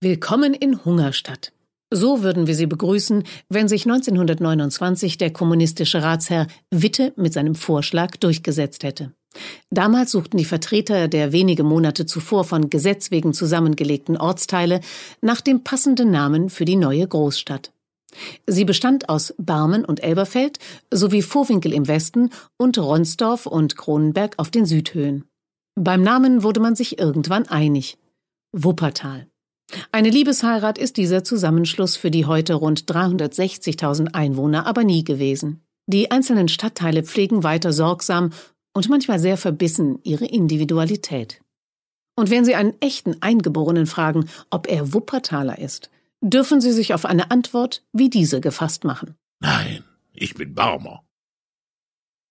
Willkommen in Hungerstadt. So würden wir Sie begrüßen, wenn sich 1929 der kommunistische Ratsherr Witte mit seinem Vorschlag durchgesetzt hätte. Damals suchten die Vertreter der wenige Monate zuvor von Gesetz wegen zusammengelegten Ortsteile nach dem passenden Namen für die neue Großstadt. Sie bestand aus Barmen und Elberfeld sowie Vorwinkel im Westen und Ronsdorf und Kronenberg auf den Südhöhen. Beim Namen wurde man sich irgendwann einig. Wuppertal. Eine Liebesheirat ist dieser Zusammenschluss für die heute rund 360.000 Einwohner aber nie gewesen. Die einzelnen Stadtteile pflegen weiter sorgsam und manchmal sehr verbissen ihre Individualität. Und wenn Sie einen echten Eingeborenen fragen, ob er Wuppertaler ist, dürfen Sie sich auf eine Antwort wie diese gefasst machen. Nein, ich bin Barmer.